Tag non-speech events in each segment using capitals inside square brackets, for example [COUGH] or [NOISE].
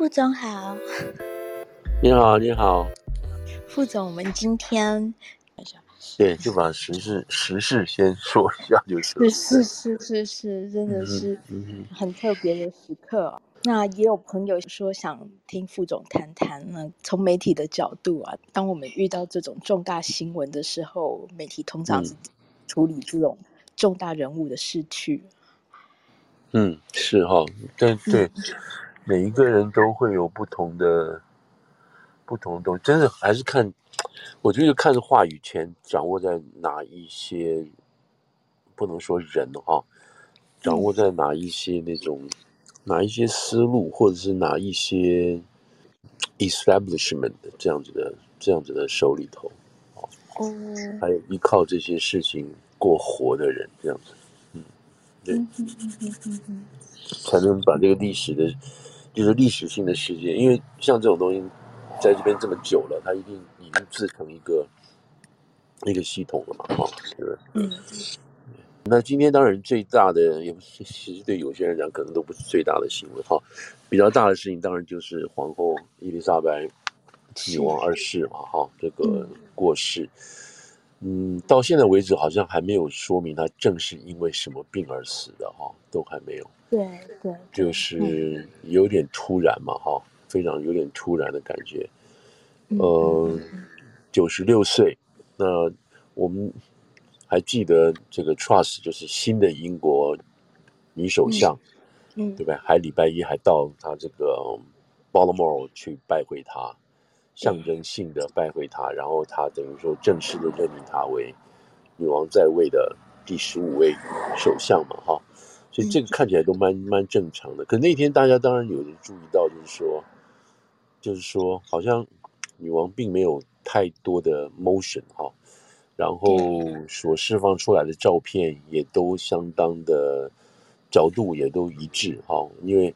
副总好，你好，你好，副总，我们今天对，就把时事时事先说一下就是，是是是是是，真的是很特别的时刻，哦。那也有朋友说想听副总谈谈呢，从媒体的角度啊，当我们遇到这种重大新闻的时候，媒体通常是处理这种重大人物的逝去。嗯，是哈，对对。嗯每一个人都会有不同的不同的东西，真的还是看，我觉得看话语权掌握在哪一些，不能说人哈，掌握在哪一些那种哪一些思路，或者是哪一些 establishment 这样子的这样子的手里头，哦，还有依靠这些事情过活的人这样子，嗯，对，才能把这个历史的。就是历史性的事件，因为像这种东西，在这边这么久了，它一定已经自成一个一个系统了嘛，哈，是不是？嗯。那今天当然最大的，也不是，其实对有些人讲，可能都不是最大的新闻，哈。比较大的事情当然就是皇后伊丽莎白女王二世嘛，哈，这个过世。嗯，到现在为止好像还没有说明她正是因为什么病而死的，哈，都还没有。对对，就是有点突然嘛，哈、嗯，非常有点突然的感觉。呃，九十六岁，那我们还记得这个 Trust 就是新的英国女首相，嗯，对吧？还礼拜一还到他这个 Balmoral 去拜会他，象征性的拜会他，然后他等于说正式的任命他为女王在位的第十五位首相嘛，哈。所以这个看起来都蛮蛮正常的，可那天大家当然有人注意到，就是说，就是说，好像女王并没有太多的 motion 哈，然后所释放出来的照片也都相当的角度也都一致哈，因为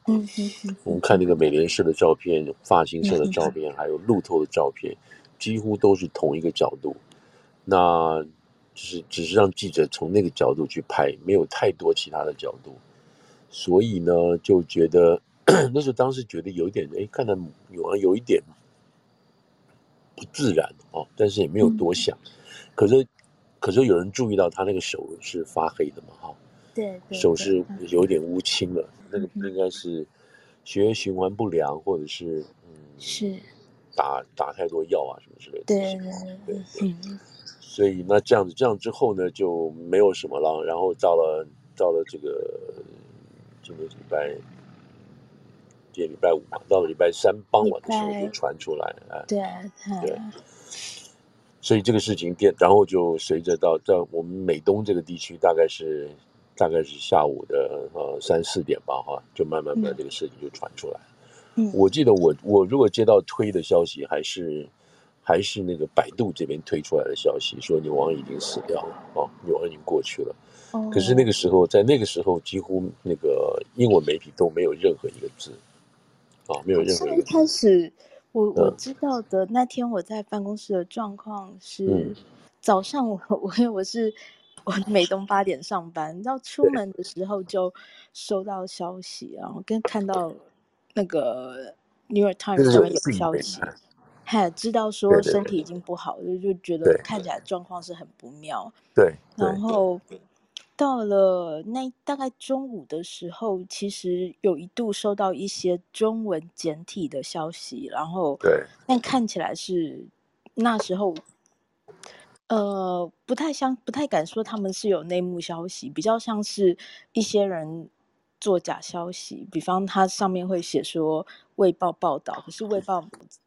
我们看那个美联社的照片、发型社的照片，还有路透的照片，几乎都是同一个角度，那。就是只是让记者从那个角度去拍，没有太多其他的角度，所以呢，就觉得 [COUGHS] 那时候当时觉得有一点，哎，看到女王有一点不自然哦，但是也没有多想。嗯、可是，可是有人注意到他那个手是发黑的嘛，哈、哦，对，手是有点乌青了，嗯、那个应该是血液循环不良，或者是嗯，是。打打太多药啊什么之类的，对对对，对，嗯。所以那这样子，这样之后呢，就没有什么了。然后到了到了这个这个礼拜，今天礼拜五嘛，到了礼拜三傍晚的时候就传出来，哎，对对。所以这个事情变，然后就随着到在我们美东这个地区，大概是大概是下午的呃三四点吧，哈，就慢慢的这个事情就传出来。嗯，我记得我我如果接到推的消息，还是。还是那个百度这边推出来的消息，说女王已经死掉了哦，女王已经过去了。哦。可是那个时候，在那个时候，几乎那个英文媒体都没有任何一个字，啊，没有任何一个字。一开始，我我知道的那天我在办公室的状况是，早上我 [LAUGHS] 我我是我美东八点上班，你知道出门的时候就收到消息，然后跟看到那个 New York Times 上面有消息。还知道说身体已经不好，就就觉得看起来状况是很不妙。对，然后到了那大概中午的时候，其实有一度收到一些中文简体的消息，然后对，但看起来是那时候，呃，不太像，不太敢说他们是有内幕消息，比较像是一些人做假消息，比方他上面会写说《卫报》报道，可是《卫报》。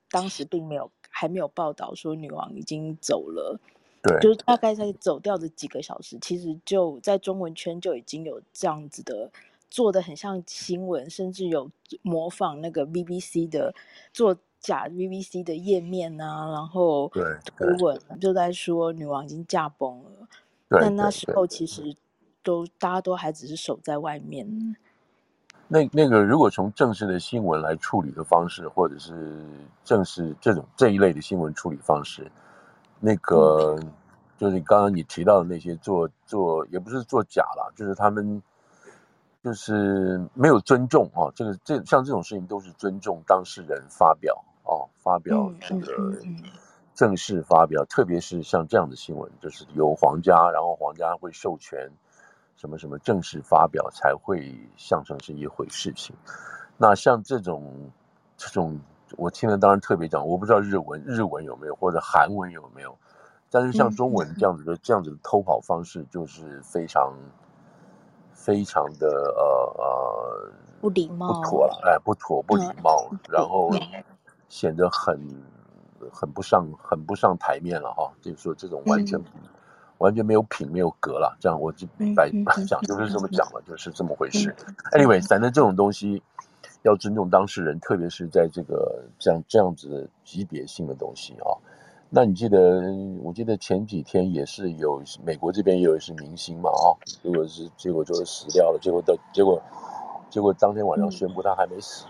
当时并没有还没有报道说女王已经走了，对，就是大概在走掉的几个小时，其实就在中文圈就已经有这样子的做的很像新闻，甚至有模仿那个 BBC 的做假 BBC 的页面啊，然后对图文就在说女王已经驾崩了，但那时候其实都大家都还只是守在外面。那那个，如果从正式的新闻来处理的方式，或者是正式这种这一类的新闻处理方式，那个就是刚刚你提到的那些做做也不是做假啦，就是他们就是没有尊重啊，这个这像这种事情都是尊重当事人发表啊，发表这个正式发表，特别是像这样的新闻，就是由皇家，然后皇家会授权什么什么正式发表才会象征是一回事情。那像这种这种，我听了当然特别讲，我不知道日文日文有没有或者韩文有没有，但是像中文这样子的这样子的偷跑方式，就是非常。非常的呃呃不礼貌，不妥了，哎，不妥不礼貌，嗯、然后显得很很不上很不上台面了哈，就是说这种完全、嗯、完全没有品没有格了，这样我就白讲就是这么讲了，就是这么回事。Anyway，反正这种东西要尊重当事人，特别是在这个这样这样子的级别性的东西啊。那你记得？我记得前几天也是有美国这边也有一是明星嘛，啊，结果是结果就是死掉了，结果到结果结果当天晚上宣布他还没死，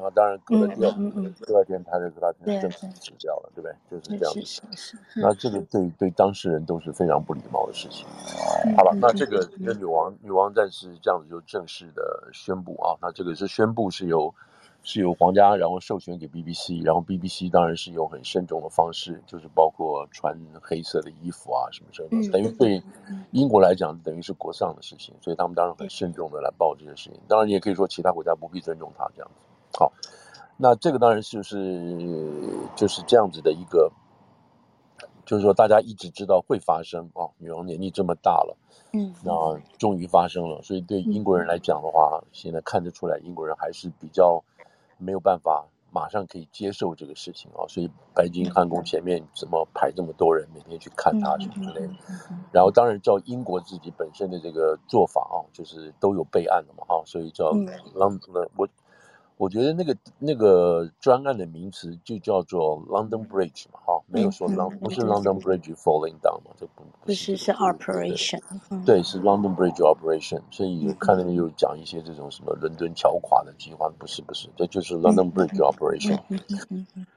然后当然隔了第二天，第二天他就说他正式死掉了，对不对？就是这样子。那这个对对当事人都是非常不礼貌的事情。好了，那这个那女王女王战士这样子就正式的宣布啊，那这个是宣布是由。是由皇家然后授权给 BBC，然后 BBC 当然是用很慎重的方式，就是包括穿黑色的衣服啊什么什么的，等于对英国来讲等于是国丧的事情，所以他们当然很慎重的来报这件事情。当然你也可以说其他国家不必尊重他这样子。好，那这个当然就是就是这样子的一个，就是说大家一直知道会发生啊，女王年纪这么大了，嗯，那终于发生了，所以对英国人来讲的话，现在看得出来英国人还是比较。没有办法马上可以接受这个事情啊，所以白金汉宫前面怎么排这么多人，每天去看他什么之类的。然后当然照英国自己本身的这个做法啊，就是都有备案的嘛哈，所以叫 London 我我觉得那个那个专案的名词就叫做 London Bridge 嘛哈，没有说 London 不是 London Bridge falling down 嘛，这不不是是 Operation 对，是 London Bridge Operation，所以有看到有讲一些这种什么伦敦桥垮的计划，不是不是，这就是 London Bridge Operation。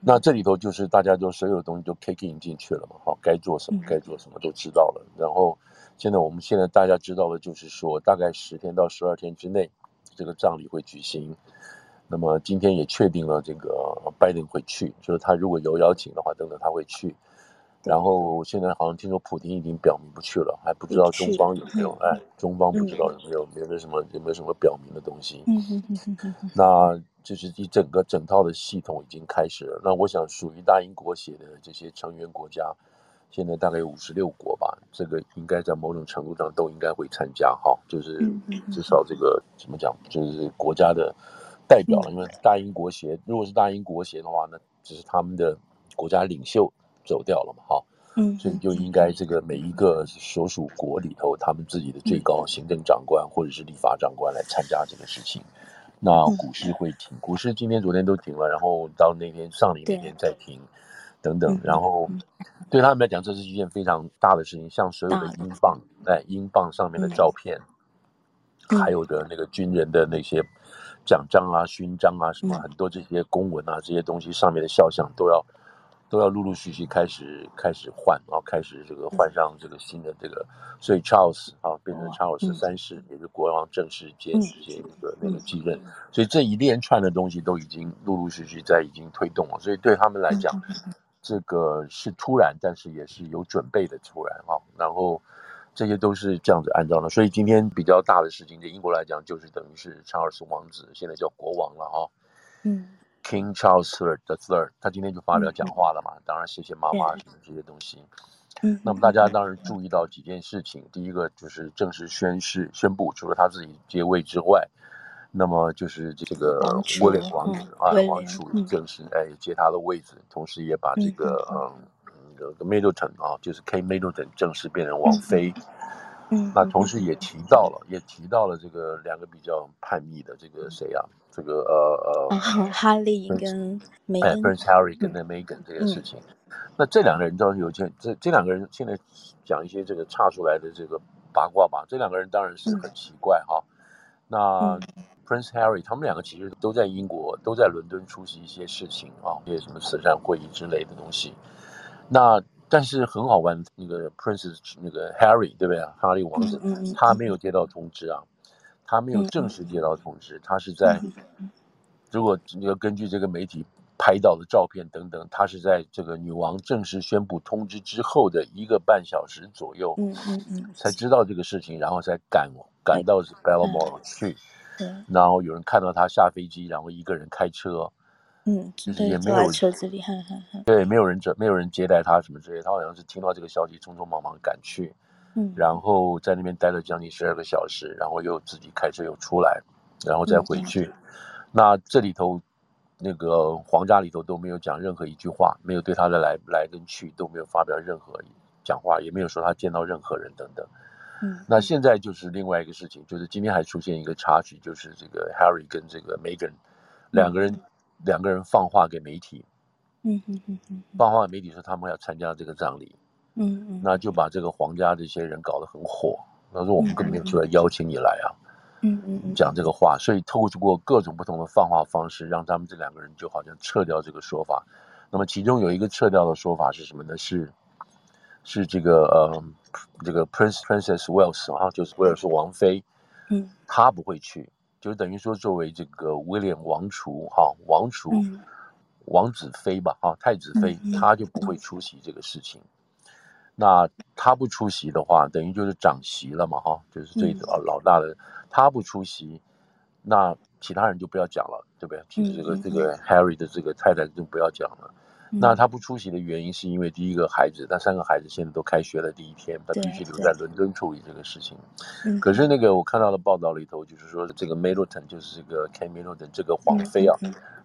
那这里头就是大家就所有东西都 in 进去了嘛，好，该做什么该做什么都知道了。然后现在我们现在大家知道的就是说，大概十天到十二天之内，这个葬礼会举行。那么今天也确定了，这个拜登会去，就是他如果有邀请的话，等等他会去。然后现在好像听说普京已经表明不去了，还不知道中方有没有，哎，中方不知道有没有，有没有什么有没有什么表明的东西。那就是一整个整套的系统已经开始了。那我想属于大英国协的这些成员国家，现在大概有五十六国吧，这个应该在某种程度上都应该会参加哈，就是至少这个怎么讲，就是国家的。代表了，因为大英国协，如果是大英国协的话，那只是他们的国家领袖走掉了嘛，哈，嗯，所以就应该这个每一个所属国里头，他们自己的最高行政长官或者是立法长官来参加这个事情。那股市会停，股市今天、昨天都停了，然后到那天上礼那天再停，等等，然后对他们来讲，这是一件非常大的事情，像所有的英镑，哎，英镑上面的照片，还有的那个军人的那些。奖章啊、勋章啊，什么很多这些公文啊，这些东西上面的肖像都要都要陆陆续续开始开始换啊，开始这个换上这个新的这个，所以 Charles 啊变成 Charles 三世，也是国王正式接接一个那个继任，所以这一连串的东西都已经陆陆续续在已经推动了，所以对他们来讲，这个是突然，但是也是有准备的突然啊，然后。这些都是这样子按照的，所以今天比较大的事情，对英国来讲，就是等于是查尔斯王子现在叫国王了哈。嗯，King Charles the Third，他今天就发表讲话了嘛，嗯、当然谢谢妈妈什么这些东西。嗯，那么大家当然注意到几件事情，嗯、第一个就是正式宣誓宣布，除了他自己接位之外，那么就是这个威廉王子啊，王储正式哎接他的位置，同时也把这个嗯。嗯这个 Middleton 啊，就是 Kate Middleton 正式变成王妃。嗯，那同时也提到了，也提到了这个两个比较叛逆的这个谁啊？这个呃呃，哈利跟梅根，Prince Harry 跟那 Meghan 这个事情。那这两个人倒是有件，这这两个人现在讲一些这个岔出来的这个八卦吧。这两个人当然是很奇怪哈。那 Prince Harry 他们两个其实都在英国，都在伦敦出席一些事情啊，一些什么慈善会议之类的东西。那但是很好玩，那个 Prince 那个 Harry 对不对啊？哈利王子他没有接到通知啊，他没有正式接到通知，他是在，如果你要根据这个媒体拍到的照片等等，他是在这个女王正式宣布通知之后的一个半小时左右，嗯嗯嗯，才知道这个事情，然后才赶赶到 Balmoral 去，然后有人看到他下飞机，然后一个人开车，嗯，就是也没有车子里，对，没有人接，没有人接待他什么之类，他好像是听到这个消息，匆匆忙忙赶去。嗯，然后在那边待了将近十二个小时，然后又自己开车又出来，然后再回去。嗯、那这里头，那个皇家里头都没有讲任何一句话，没有对他的来来跟去都没有发表任何讲话，也没有说他见到任何人等等。嗯，那现在就是另外一个事情，就是今天还出现一个插曲，就是这个 Harry 跟这个 Meghan 两个人、嗯、两个人放话给媒体，嗯嗯嗯嗯，放话给媒体说他们要参加这个葬礼。嗯嗯，那就把这个皇家这些人搞得很火。他说我们根本没有出来邀请你来啊，嗯嗯，讲这个话，所以透过各种不同的放话方式，让他们这两个人就好像撤掉这个说法。那么其中有一个撤掉的说法是什么呢？是是这个呃，这个 Prince Princess Wales 啊，就是威尔士王妃，嗯，他不会去，就等于说作为这个威廉王储哈，王储王子妃吧哈，太子妃，他就不会出席这个事情。那他不出席的话，等于就是长媳了嘛，哈，就是最老老大的，他不出席，那其他人就不要讲了，对不对？其实这个这个 Harry 的这个太太就不要讲了。那他不出席的原因是因为第一个孩子，他三个孩子现在都开学了，第一天他必须留在伦敦处理这个事情。可是那个我看到的报道里头，就是说这个 Middleton 就是这个 Kate Middleton 这个皇妃啊，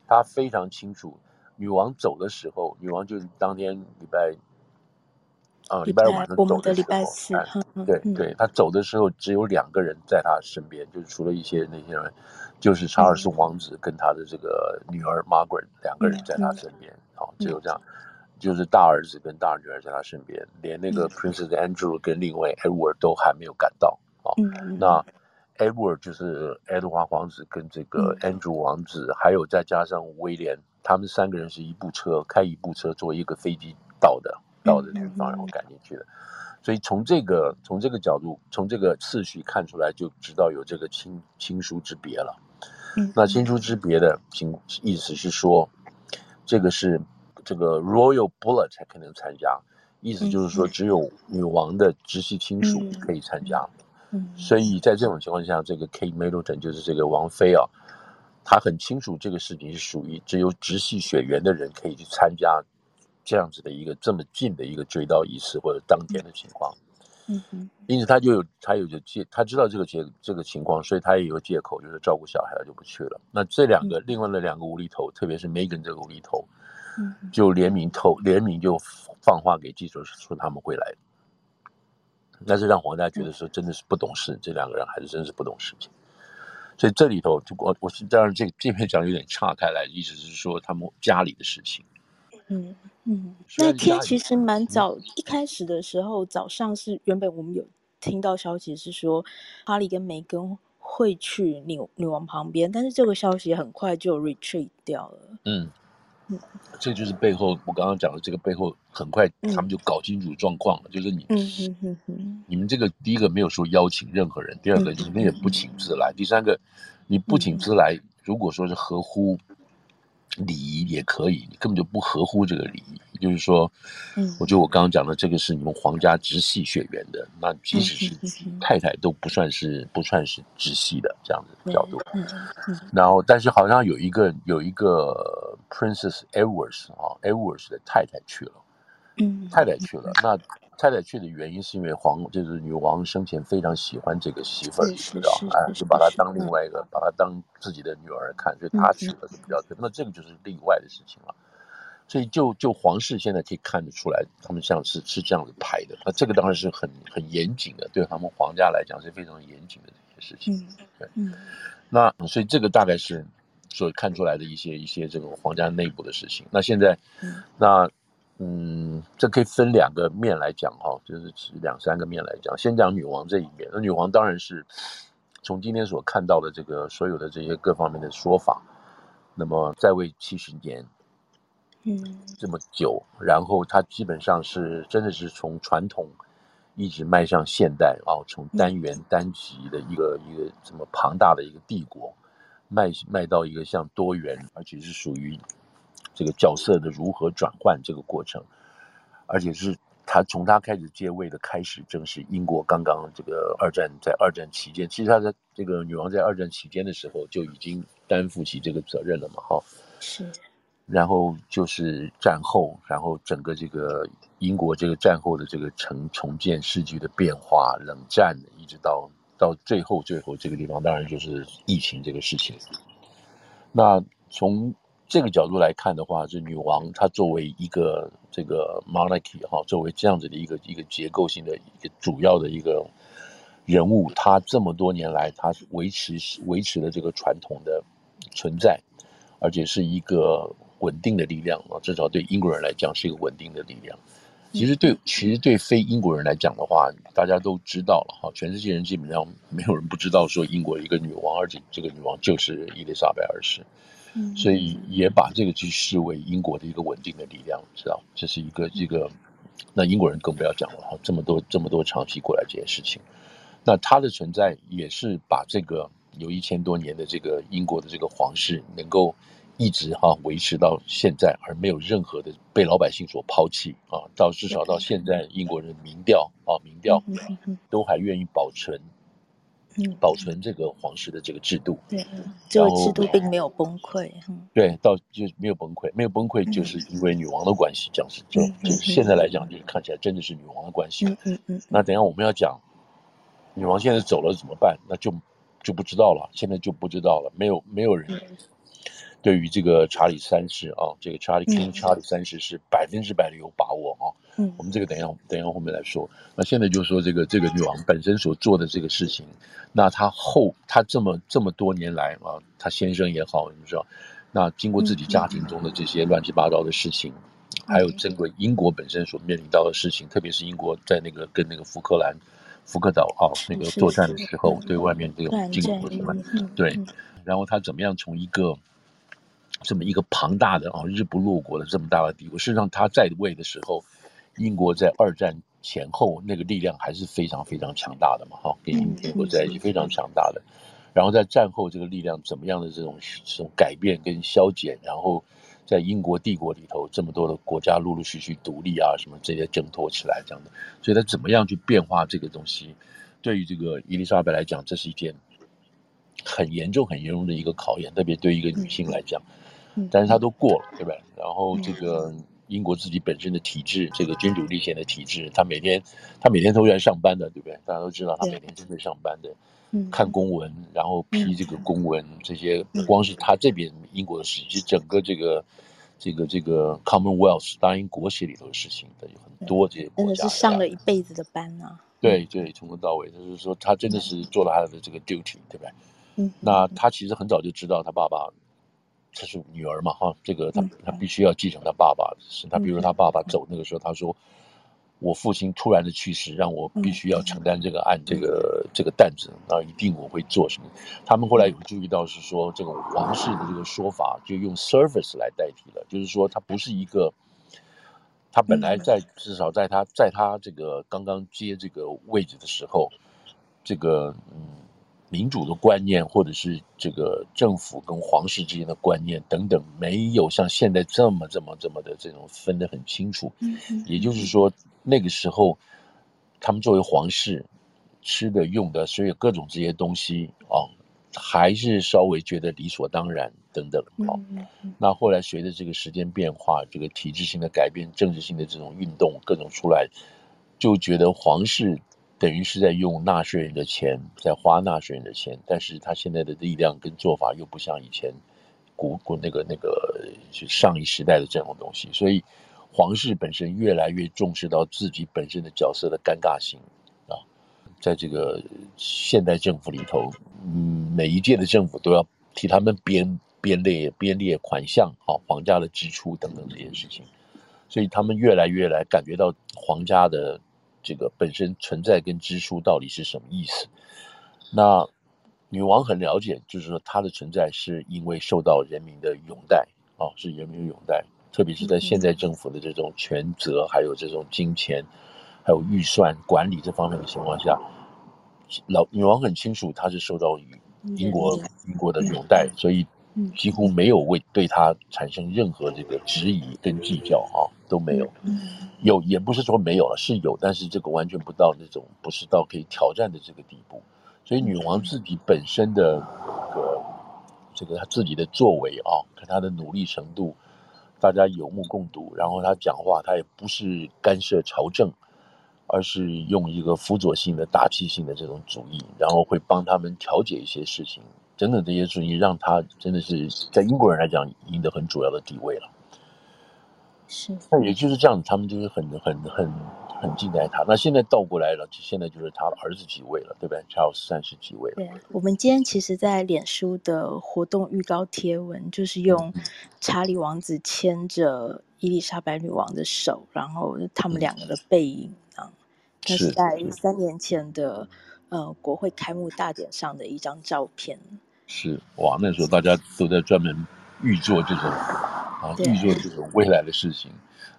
她非常清楚，女王走的时候，女王就是当天礼拜。啊，礼拜五晚上走的时候，哎、对对，他走的时候只有两个人在他身边，就是除了一些那些人，就是查尔斯王子跟他的这个女儿 Margaret 两个人在他身边，啊，只有这样，就是大儿子跟大女儿在他身边，连那个 Princess Andrew 跟另外 Edward 都还没有赶到啊。那 Edward 就是爱德华王子跟这个 Andrew 王子，还有再加上威廉，他们三个人是一部车开一部车坐一个飞机到的。到的地方，然后赶进去的，所以从这个从这个角度，从这个次序看出来，就知道有这个亲亲疏之别了。那亲疏之别的情意思是说，这个是这个 Royal Bullet 才可能参加，意思就是说只有女王的直系亲属可以参加。嗯所以在这种情况下，这个 Kate Middleton 就是这个王妃啊，她很清楚这个事情是属于只有直系血缘的人可以去参加。这样子的一个这么近的一个追悼仪式或者当天的情况，嗯哼，因此他就有他有个借，他知道这个借这个情况，所以他也有借口，就是照顾小孩，他就不去了。那这两个、嗯、另外的两个无厘头，特别是 Meghan 这个无厘头，嗯，就联名透联名就放话给记者说他们会来，但是让黄家觉得说真的是不懂事，嗯、这两个人还是真是不懂事情。所以这里头就我我是当然这这篇讲有点岔开来，意思是说他们家里的事情。嗯嗯，那天其实蛮早，一开始的时候早上是原本我们有听到消息是说，哈利跟梅根会去女女王旁边，但是这个消息很快就 retreat 掉了。嗯嗯，这就是背后我刚刚讲的这个背后很快他们就搞清楚状况了，就是你嗯嗯嗯嗯，你们这个第一个没有说邀请任何人，第二个你们也不请自来，第三个你不请自来，如果说是合乎。礼仪也可以，你根本就不合乎这个礼仪。就是说，嗯，我觉得我刚刚讲的这个是你们皇家直系血缘的，那即使是太太都不算是不算是直系的这样的角度。嗯嗯。然后，但是好像有一个有一个 Princess Edwards 啊，Edwards 的太太去了，嗯，太太去了，那。太太去的原因是因为皇就是女王生前非常喜欢这个媳妇儿，你知道哎，就把她当另外一个，嗯、把她当自己的女儿看，所以她去了是比较对。嗯、那这个就是例外的事情了。所以就就皇室现在可以看得出来，他们像是是这样子排的。那这个当然是很很严谨的，对他们皇家来讲是非常严谨的这些事情。嗯、对，嗯、那所以这个大概是所看出来的一些一些这个皇家内部的事情。那现在，嗯、那。嗯，这可以分两个面来讲哈，就是两三个面来讲。先讲女王这一面，那女王当然是从今天所看到的这个所有的这些各方面的说法，那么在位七十年，嗯，这么久，然后她基本上是真的是从传统一直迈向现代啊，从单元单极的一个一个这么庞大的一个帝国，迈迈到一个像多元，而且是属于这个角色的如何转换这个过程，而且是他从他开始接位的开始，正是英国刚刚这个二战在二战期间，其实他在这个女王在二战期间的时候就已经担负起这个责任了嘛，哈，是。然后就是战后，然后整个这个英国这个战后的这个城重建世局的变化，冷战一直到到最后最后这个地方，当然就是疫情这个事情。那从这个角度来看的话，这女王她作为一个这个 monarchy 哈，作为这样子的一个一个结构性的一个主要的一个人物，她这么多年来，她维持维持了这个传统的存在，而且是一个。稳定的力量啊，至少对英国人来讲是一个稳定的力量。其实对，其实对非英国人来讲的话，大家都知道了哈，全世界人基本上没有人不知道说英国一个女王，而且这个女王就是伊丽莎白二世。嗯，所以也把这个去视为英国的一个稳定的力量，知道这是一个这个。那英国人更不要讲了哈，这么多这么多长期过来这件事情，那它的存在也是把这个有一千多年的这个英国的这个皇室能够。一直哈维持到现在，而没有任何的被老百姓所抛弃啊！到至少到现在，英国人民调啊，民调都还愿意保存，保存这个皇室的这个制度。对，这个制度并没有崩溃。对，到就没有崩溃，没有崩溃，就是因为女王的关系。讲是就就现在来讲，就是看起来真的是女王的关系。嗯嗯嗯。那等下我们要讲，女王现在走了怎么办？那就就不知道了。现在就不知道了，没有没有人。对于这个查理三世啊，这个查理 King 查理三世是百分之百的有把握啊。嗯，我们这个等一下，等一下后面来说。那现在就是说这个这个女王本身所做的这个事情，那她后她这么这么多年来啊，她先生也好，你知道，那经过自己家庭中的这些乱七八糟的事情，还有整个英国本身所面临到的事情，特别是英国在那个跟那个福克兰福克岛啊那个作战的时候，对外面这个经过什么，对，然后他怎么样从一个。这么一个庞大的啊，日不落国的这么大的帝国，事实上他在位的时候，英国在二战前后那个力量还是非常非常强大的嘛，哈，跟英国在一起非常强大的。然后在战后这个力量怎么样的这种这种改变跟消减，然后在英国帝国里头这么多的国家陆陆续续独立啊，什么这些挣脱起来这样的，所以他怎么样去变化这个东西，对于这个伊丽莎白来讲，这是一件很严重很严重的一个考验，特别对于一个女性来讲。但是他都过了，对吧？然后这个英国自己本身的体制，这个君主立宪的体制，他每天他每天都在上班的，对不对？大家都知道他每天都在上班的，看公文，然后批这个公文，这些不光是他这边英国的事情，其实整个这个这个这个 Commonwealth 大英国协里头的事情的，有很多这些国家，真的是上了一辈子的班啊。对对，从头到尾，就是说他真的是做了他的这个 duty，对不对？嗯，那他其实很早就知道他爸爸。他是女儿嘛，哈，这个他他必须要继承他爸爸。的事他，比如说他爸爸走那个时候，他说：“我父亲突然的去世，让我必须要承担这个案，这个这个担子，那一定我会做什么。”他们后来有注意到是说，这个王室的这个说法就用 service 来代替了，就是说他不是一个，他本来在至少在他在他这个刚刚接这个位置的时候，这个嗯。民主的观念，或者是这个政府跟皇室之间的观念等等，没有像现在这么这么这么的这种分得很清楚。也就是说，那个时候他们作为皇室吃的、用的，所有各种这些东西啊，还是稍微觉得理所当然等等。好，那后来随着这个时间变化，这个体制性的改变、政治性的这种运动各种出来，就觉得皇室。等于是在用纳税人的钱，在花纳税人的钱，但是他现在的力量跟做法又不像以前古古那个那个就上一时代的这种东西，所以皇室本身越来越重视到自己本身的角色的尴尬性啊，在这个现代政府里头，嗯，每一届的政府都要替他们编编列编列款项，好，皇家的支出等等这些事情，所以他们越来越来感觉到皇家的。这个本身存在跟支出到底是什么意思？那女王很了解，就是说她的存在是因为受到人民的拥戴啊，是人民的拥戴，特别是在现在政府的这种权责，还有这种金钱，还有预算管理这方面的情况下，老女王很清楚她是受到于英国英国的拥戴，所以几乎没有为对他产生任何这个质疑跟计较、啊、都没有，有也不是说没有了，是有，但是这个完全不到那种不是到可以挑战的这个地步，所以女王自己本身的这个这个她自己的作为啊，跟她的努力程度。大家有目共睹，然后她讲话，她也不是干涉朝政，而是用一个辅佐性的大气性的这种主义，然后会帮他们调解一些事情，等等这些事情，让他真的是在英国人来讲赢得很主要的地位了。是，那也就是这样，他们就是很很很。很敬爱他，那现在倒过来了，现在就是他的儿子继位了，对不对？查尔斯三世几位了。对，我们今天其实，在脸书的活动预告贴文，就是用查理王子牵着伊丽莎白女王的手，然后他们两个的背影啊，那、嗯、是在三年前的呃国会开幕大典上的一张照片。是哇，那时候大家都在专门预做这种啊，预做这种未来的事情。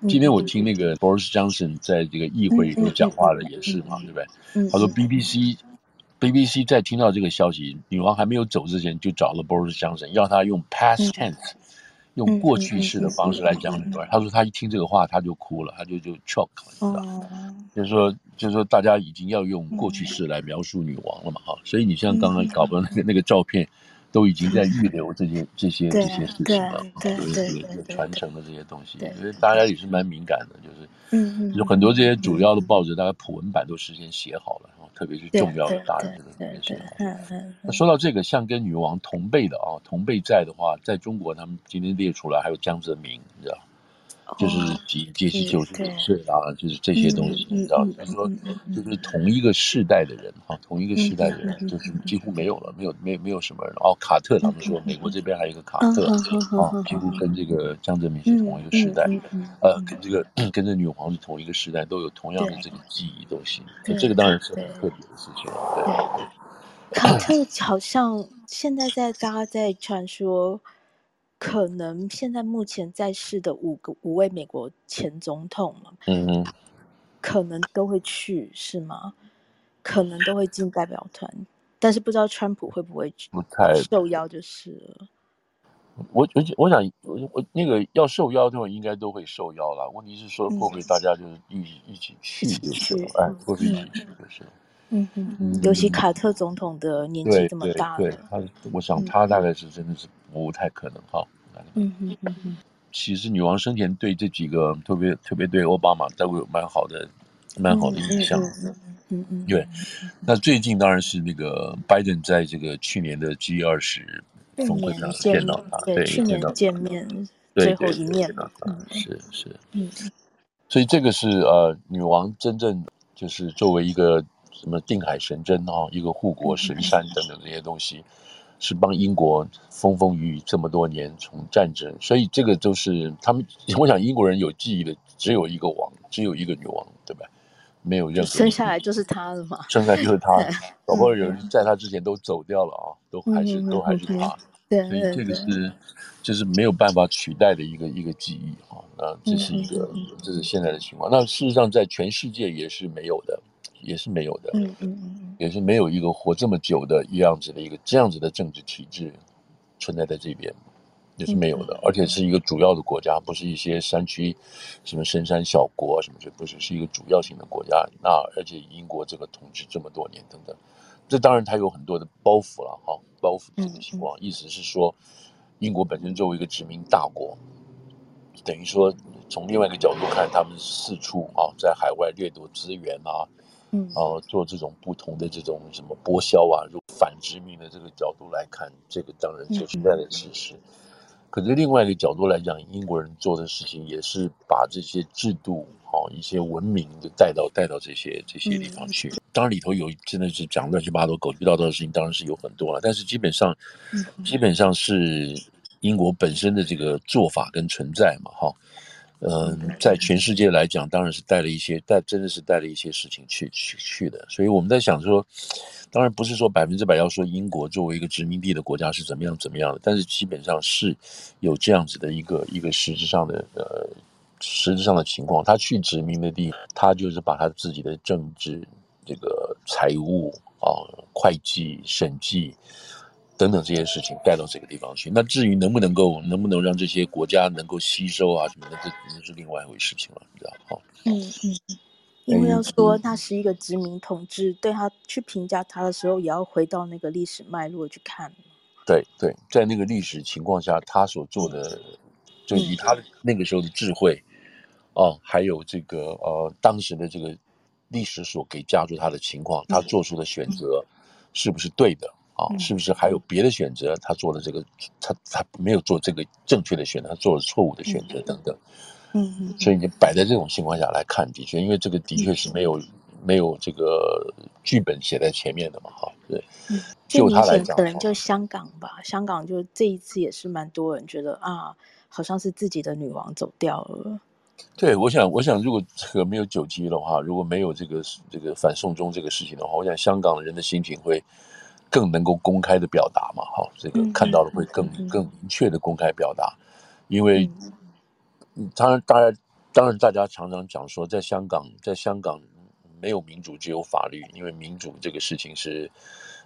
今天我听那个 Boris Johnson 在这个议会里头讲话的也是嘛，对不对？他说 BBC BBC 在听到这个消息，女王还没有走之前就找了 Boris Johnson，要他用 past tense，用过去式的方式来讲这段。他说他一听这个话他就哭了，他就就 choke 了，你知道？就是说就是说大家已经要用过去式来描述女王了嘛，哈。所以你像刚刚搞的那个那个照片。都已经在预留这些这些这些事情了，就是这个传承的这些东西，因为大家也是蛮敏感的，就是嗯，有很多这些主要的报纸，大概普文版都事先写好了，特别是重要的大的这个东西。那说到这个，像跟女王同辈的啊，同辈在的话，在中国他们今天列出来还有江泽民，你知道。就是几届是九十九岁啊，就是这些东西，你知道，就是说，就是同一个世代的人哈，同一个世代的人，就是几乎没有了，没有，没，没有什么人。哦，卡特他们说，美国这边还有一个卡特啊，几乎跟这个江泽民是同一个时代，呃，跟这个跟这女皇是同一个时代，都有同样的这个记忆东西。那这个当然是很特别的事情了。对，卡特好像现在在大家在传说。可能现在目前在世的五个五位美国前总统嘛，嗯嗯，可能都会去是吗？可能都会进代表团，但是不知道川普会不会去，不太受邀就是了。我我我想我我那个要受邀的话，应该都会受邀了。问题是说会不会大家就是一起一起去就是了，哎，会不会一起去就是了。嗯嗯嗯，尤其卡特总统的年纪这么大，对，对，他，我想他大概是真的是不太可能哈。嗯嗯嗯嗯，其实女王生前对这几个特别特别对奥巴马都有蛮好的蛮好的印象。嗯嗯，对。那最近当然是那个拜登在这个去年的 G 二十峰会上见到他，对，去年见面最后一面了。是是，嗯，所以这个是呃，女王真正就是作为一个。什么定海神针啊，一个护国神山等等这些东西，是帮英国风风雨雨这么多年从战争，所以这个就是他们。[LAUGHS] 我想英国人有记忆的只有一个王，只有一个女王，对吧？没有任何生下来就是他了嘛，[LAUGHS] 生下来就是他，包括有人在他之前都走掉了啊，都还是都还是他。对，所以这个是就是没有办法取代的一个一个记忆啊。那这是一个这是现在的情况。那事实上在全世界也是没有的。也是没有的，嗯嗯嗯，也是没有一个活这么久的一样子的一个这样子的政治体制存在在这边，也是没有的，而且是一个主要的国家，不是一些山区什么深山小国什么这不是，是一个主要性的国家。那而且英国这个统治这么多年等等，这当然它有很多的包袱了哈，包袱这个情况，意思是说，英国本身作为一个殖民大国，等于说从另外一个角度看，他们四处啊在海外掠夺资源啊。嗯，呃，做这种不同的这种什么剥削啊，如反殖民的这个角度来看，这个当然就是这样的事实。可是另外一个角度来讲，英国人做的事情也是把这些制度、哦一些文明就带到带到这些这些地方去。当然里头有真的是讲乱七八糟、狗屁倒灶的事情，当然是有很多了。但是基本上，基本上是英国本身的这个做法跟存在嘛，哈。嗯，在全世界来讲，当然是带了一些，带真的是带了一些事情去去去的。所以我们在想说，当然不是说百分之百要说英国作为一个殖民地的国家是怎么样怎么样的，但是基本上是有这样子的一个一个实质上的呃实质上的情况，他去殖民的地，他就是把他自己的政治、这个财务啊、会计、审计等等这些事情带到这个地方去。那至于能不能够，能不能让这些国家能够吸收啊什么的，这那是另外一回事情了，你知道？好，嗯嗯，因为要说他是一个殖民统治，对他去评价他的时候，也要回到那个历史脉络去看。对对，在那个历史情况下，他所做的。就以他那个时候的智慧，哦、啊，还有这个呃当时的这个历史所给加注他的情况，他做出的选择是不是对的啊？是不是还有别的选择？他做了这个，他他没有做这个正确的选择，他做了错误的选择等等。嗯嗯。所以你摆在这种情况下来看，的确，因为这个的确是没有没有这个剧本写在前面的嘛，哈，对。就他来讲，可能就香港吧，香港就这一次也是蛮多人觉得啊。好像是自己的女王走掉了。对，我想，我想，如果这个没有九七的话，如果没有这个这个反送中这个事情的话，我想香港人的心情会更能够公开的表达嘛，哈，这个看到了会更更明确的公开表达，因为，当然，当然，当然，大家常常讲说，在香港，在香港没有民主，只有法律，因为民主这个事情是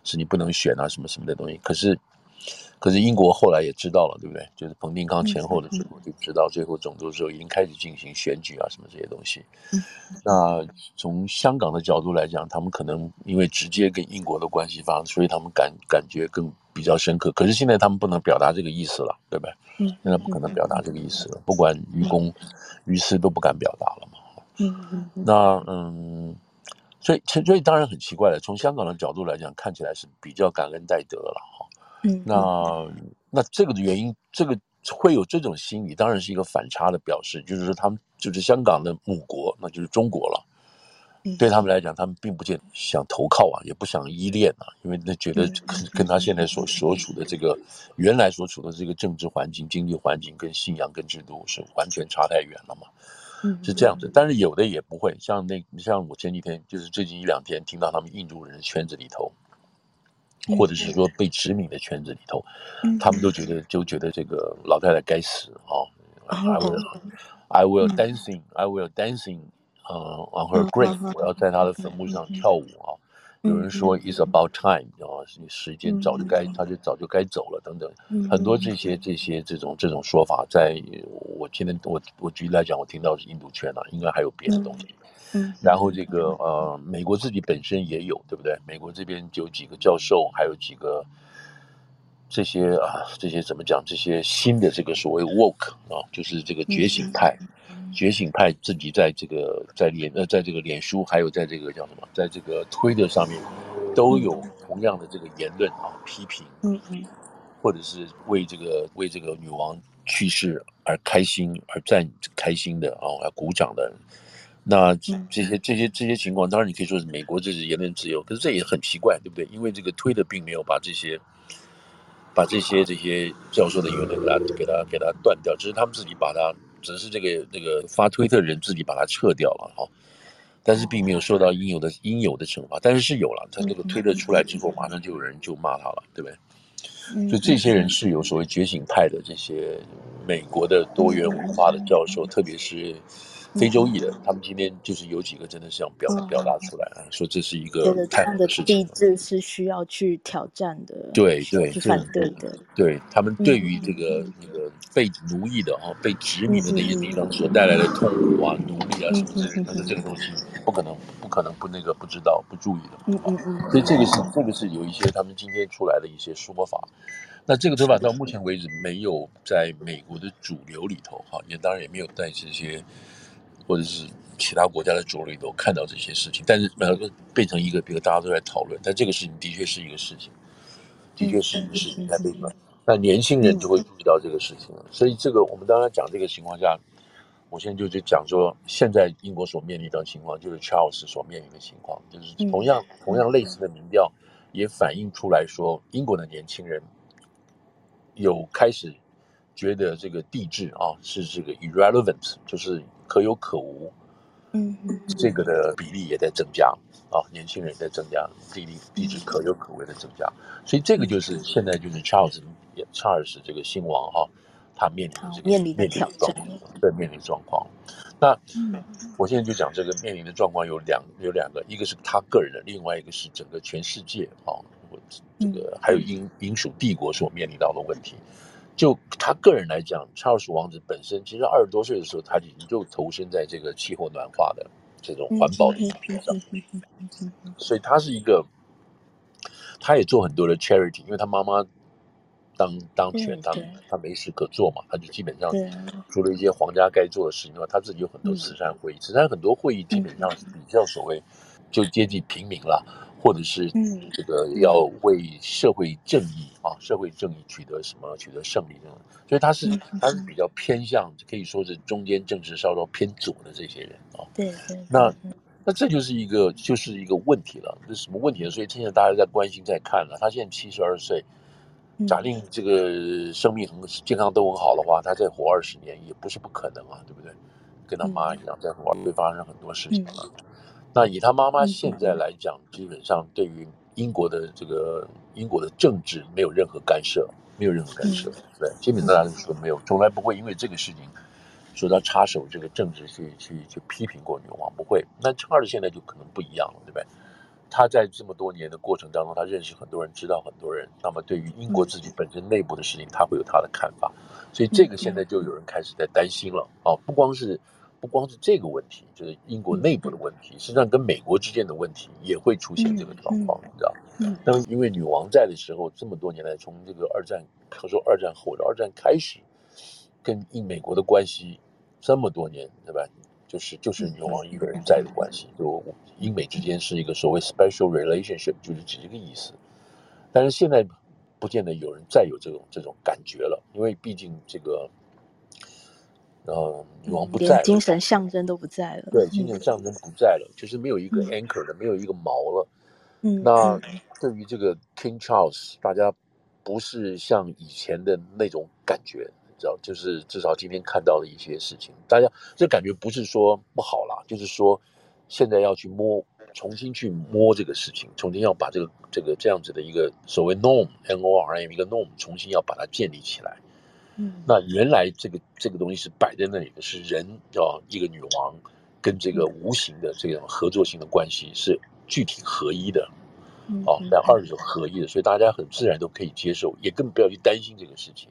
是你不能选啊，什么什么的东西，可是。可是英国后来也知道了，对不对？就是彭定康前后的时候就知道，最后总督的时候已经开始进行选举啊，什么这些东西。那从香港的角度来讲，他们可能因为直接跟英国的关系发生，所以他们感感觉更比较深刻。可是现在他们不能表达这个意思了，对不对？现在不可能表达这个意思了，不管于公于私都不敢表达了嘛。嗯嗯。那嗯，所以所以当然很奇怪了。从香港的角度来讲，看起来是比较感恩戴德了哈。嗯，那那这个的原因，这个会有这种心理，当然是一个反差的表示，就是说他们就是香港的母国，那就是中国了。对他们来讲，他们并不见想投靠啊，也不想依恋啊，因为那觉得跟他现在所所处的这个原来所处的这个政治环境、经济环境跟信仰跟制度是完全差太远了嘛。嗯，是这样子。但是有的也不会，像那像我前几天就是最近一两天听到他们印度人的圈子里头。或者是说被殖民的圈子里头，嗯、他们都觉得就觉得这个老太太该死啊！I will, I will dancing, I will dancing，呃、uh, on her grave，、嗯、我要在她的坟墓上跳舞啊！嗯、有人说 It's about time，啊，时间早就该，他就早就该走了等等，嗯、很多这些这些这种这种说法，在我今天我我举例来讲，我听到是印度圈啊，应该还有别的东西。然后这个呃，美国自己本身也有，对不对？美国这边就有几个教授，还有几个这些啊，这些怎么讲？这些新的这个所谓 woke 啊，就是这个觉醒派，觉醒派自己在这个在脸呃，在这个脸书，还有在这个叫什么，在这个推特上面，都有同样的这个言论啊，批评，嗯嗯，或者是为这个为这个女王去世而开心而赞开心的啊，而鼓掌的。那这些这些这些情况，当然你可以说是美国这是言论自由，可是这也很奇怪，对不对？因为这个推特并没有把这些把这些这些教授的言论给他给他给他断掉，只是他们自己把他，只是这个这个发推特的人自己把它撤掉了哈，但是并没有受到应有的应有的惩罚，但是是有了，他这个推特出来之后，马上就有人就骂他了，对不对？所以这些人是有所谓觉醒派的这些美国的多元文化的教授，特别是。非洲裔的，他们今天就是有几个真的是想表表达出来啊，说这是一个太好的事情。帝制是需要去挑战的，对对对，反对的。对他们对于这个那个被奴役的哈、被殖民的那些地方所带来的痛苦啊、奴隶啊什么之类的，但是这个东西不可能不可能不那个不知道不注意的。嗯嗯嗯。所以这个是这个是有一些他们今天出来的一些说法。那这个说法到目前为止没有在美国的主流里头哈，也当然也没有在这些。或者是其他国家的主流里头看到这些事情，但是呃变成一个，比如大家都在讨论，但这个事情的确是一个事情，的确是一个事情在被。那年轻人就会注意到这个事情了，所以这个我们当然讲这个情况下，我现在就就讲说，现在英国所面临的情况，就是 Charles 所面临的情况，就是同样同样类似的民调也反映出来说，英国的年轻人有开始觉得这个帝制啊是这个 irrelevant，就是。可有可无，嗯，这个的比例也在增加啊，年轻人在增加，地理地址可有可无的增加，所以这个就是现在就是查尔斯，查尔斯这个新王哈，他面临的这个面临的挑战，对面临状况。那我现在就讲这个面临的状况有两有两个，一个是他个人的，另外一个是整个全世界啊，这个还有英英属帝国所面临到的问题。就他个人来讲，查尔斯王子本身其实二十多岁的时候，他已经就投身在这个气候暖化的这种环保的议题上，所以他是一个，他也做很多的 charity，因为他妈妈。当当权，他他没事可做嘛，他就基本上除了一些皇家该做的事情外，他自己有很多慈善会议，慈善很多会议基本上是比较所谓就接近平民了，或者是这个要为社会正义啊，社会正义取得什么取得胜利这种，所以他是他是比较偏向可以说是中间政治稍稍偏左的这些人啊。对对。那那这就是一个就是一个问题了，这是什么问题呢？所以现在大家在关心在看了，他现在七十二岁。假定这个生命很健康都很好的话，他再活二十年也不是不可能啊，对不对？跟他妈一样，再活会发生很多事情啊。那以他妈妈现在来讲，基本上对于英国的这个英国的政治没有任何干涉，没有任何干涉，对，基本上来说没有，从来不会因为这个事情说他插手这个政治去去去批评过女王，不会。那查尔斯现在就可能不一样了，对不对？他在这么多年的过程当中，他认识很多人，知道很多人。那么对于英国自己本身内部的事情，他会有他的看法。所以这个现在就有人开始在担心了。啊，不光是不光是这个问题，就是英国内部的问题，实际上跟美国之间的问题也会出现这个状况，你知道？嗯那么因为女王在的时候，这么多年来，从这个二战，可说二战后的二战开始，跟英美国的关系这么多年，对吧？就是就是女王一个人在的关系，就英美之间是一个所谓 special relationship，就是指这个意思。但是现在不见得有人再有这种这种感觉了，因为毕竟这个呃女王不在了，精神象征都不在了。对，精神象征不在了，就是没有一个 anchor 的，没有一个锚了。嗯，那对于这个 King Charles，大家不是像以前的那种感觉。知道，就是至少今天看到的一些事情，大家这感觉不是说不好啦，就是说现在要去摸，重新去摸这个事情，重新要把这个这个这样子的一个所谓 norm，n o r m 一个 norm，重新要把它建立起来。嗯，那原来这个这个东西是摆在那里的，是人哦一个女王跟这个无形的这种合作性的关系是具体合一的，哦，那二者合一的，所以大家很自然都可以接受，也更不要去担心这个事情。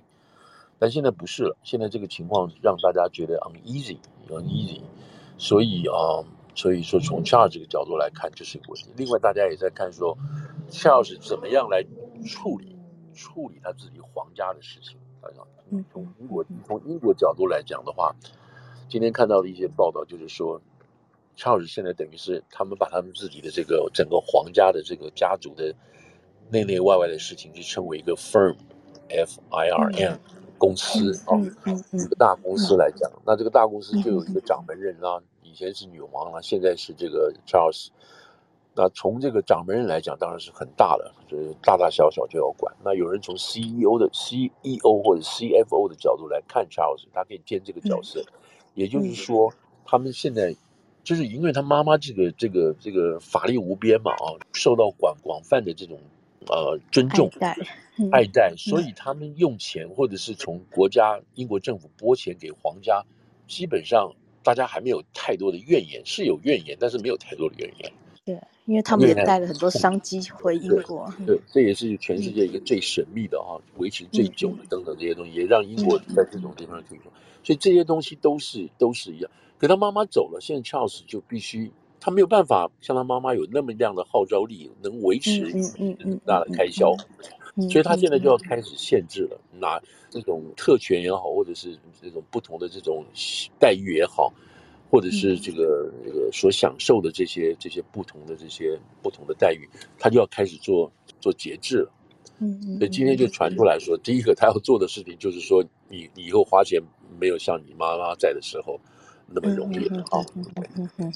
但现在不是了，现在这个情况让大家觉得 uneasy，uneasy，所以啊，所以说从 Charles 这个角度来看，就是一个问题。另外，大家也在看说，Charles 怎么样来处理处理他自己皇家的事情。大家从英国从英国角度来讲的话，今天看到的一些报道就是说，Charles 现在等于是他们把他们自己的这个整个皇家的这个家族的内内外外的事情，就称为一个 firm，F I R M。公司啊，一个大公司来讲，那这个大公司就有一个掌门人啊，以前是女王啊，现在是这个 Charles。那从这个掌门人来讲，当然是很大的，就是大大小小就要管。那有人从 CEO 的 CEO 或者 CFO 的角度来看 Charles，他可以兼这个角色。也就是说，他们现在就是因为他妈妈这个这个这个法力无边嘛啊，受到广广泛的这种。呃，尊重、爱戴，嗯、爱戴，所以他们用钱，或者是从国家英国政府拨钱给皇家，基本上大家还没有太多的怨言，是有怨言，但是没有太多的怨言。对，因为他们也带了很多商机回英国。对，对，这也是全世界一个最神秘的哈，维持最久的等等这些东西，也让英国在这种地方推动。所以这些东西都是都是一样。可他妈妈走了，现在 Charles 就必须。他没有办法像他妈妈有那么样的号召力，能维持很大的开销，所以他现在就要开始限制了，拿这种特权也好，或者是这种不同的这种待遇也好，或者是这个这个所享受的这些这些不同的这些不同的待遇，他就要开始做做节制了。嗯所以今天就传出来说，第一个他要做的事情就是说，你你以后花钱没有像你妈妈在的时候。那么容易啊，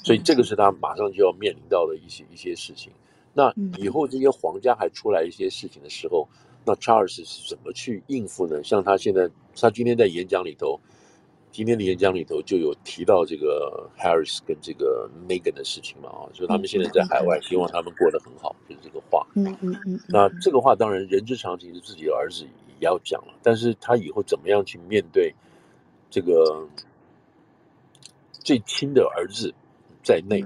所以这个是他马上就要面临到的一些一些事情。那以后这些皇家还出来一些事情的时候，那查尔斯是怎么去应付呢？像他现在，他今天在演讲里头，今天的演讲里头就有提到这个 Harris 跟这个 Meghan 的事情嘛，啊，说他们现在在海外，希望他们过得很好，就是这个话。嗯嗯嗯。那这个话当然人之常情，是自己的儿子也要讲了，但是他以后怎么样去面对这个最亲的儿子在内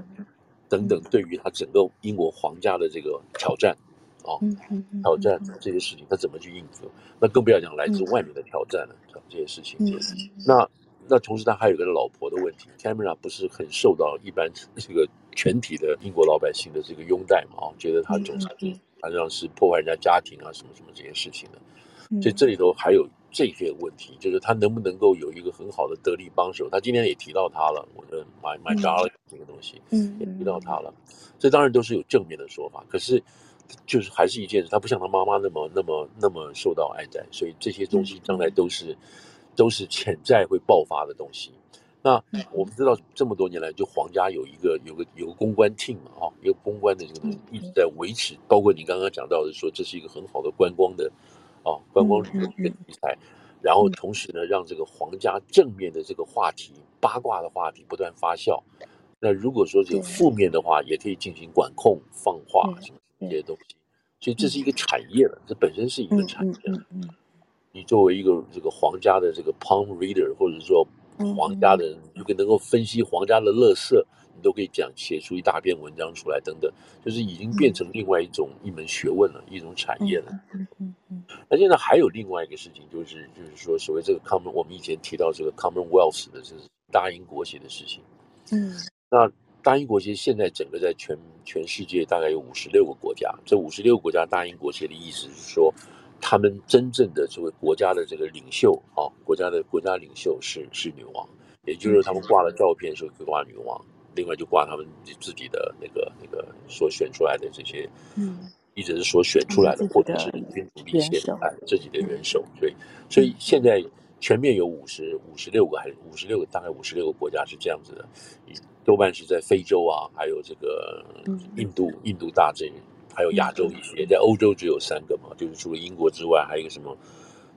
等等，对于他整个英国皇家的这个挑战啊，挑战这些事情，他怎么去应付？那更不要讲来自外面的挑战了，这些事情。那那同时他还有个老婆的问题，Camilla 不是很受到一般这个全体的英国老百姓的这个拥戴嘛？啊，觉得他总是好像是破坏人家家庭啊，什么什么这些事情的。所以这里头还有这些问题，就是他能不能够有一个很好的得力帮手？他今天也提到他了，我的 My My Darling 这个东西，嗯，也提到他了。这当然都是有正面的说法，可是就是还是一件事，他不像他妈妈那么那么那么受到爱戴，所以这些东西将来都是都是潜在会爆发的东西。那我们知道这么多年来，就皇家有一个有个有个公关 team 嘛，哈，一个公关的这个东西一直在维持，包括你刚刚讲到的说，这是一个很好的观光的。啊，观光旅游的题材，然后同时呢，让这个皇家正面的这个话题、八卦的话题不断发酵。那如果说这个负面的话，也可以进行管控、放话什么这些东西。所以这是一个产业了，这本身是一个产业。你作为一个这个皇家的这个 palm reader，或者说皇家的人，如果能够分析皇家的乐色，你都可以讲写出一大篇文章出来，等等，就是已经变成另外一种一门学问了，一种产业了。嗯嗯那现在还有另外一个事情，就是就是说，所谓这个 common，我们以前提到这个 Commonwealth 的，就是大英国协的事情。嗯，那大英国协现在整个在全全世界大概有五十六个国家，这五十六个国家大英国协的意思是说，他们真正的这位国家的这个领袖啊，国家的国家领袖是是女王，也就是他们挂了照片的时候可以挂女王，另外就挂他们自己的那个那个所选出来的这些，嗯。一直是所选出来的，或者是君主立宪哎，自己的元首，所以所以现在全面有五十五十六个还是五十六个，大概五十六个国家是这样子的，多半是在非洲啊，还有这个印度印度大这，还有亚洲一些，在欧洲只有三个嘛，就是除了英国之外，还有一个什么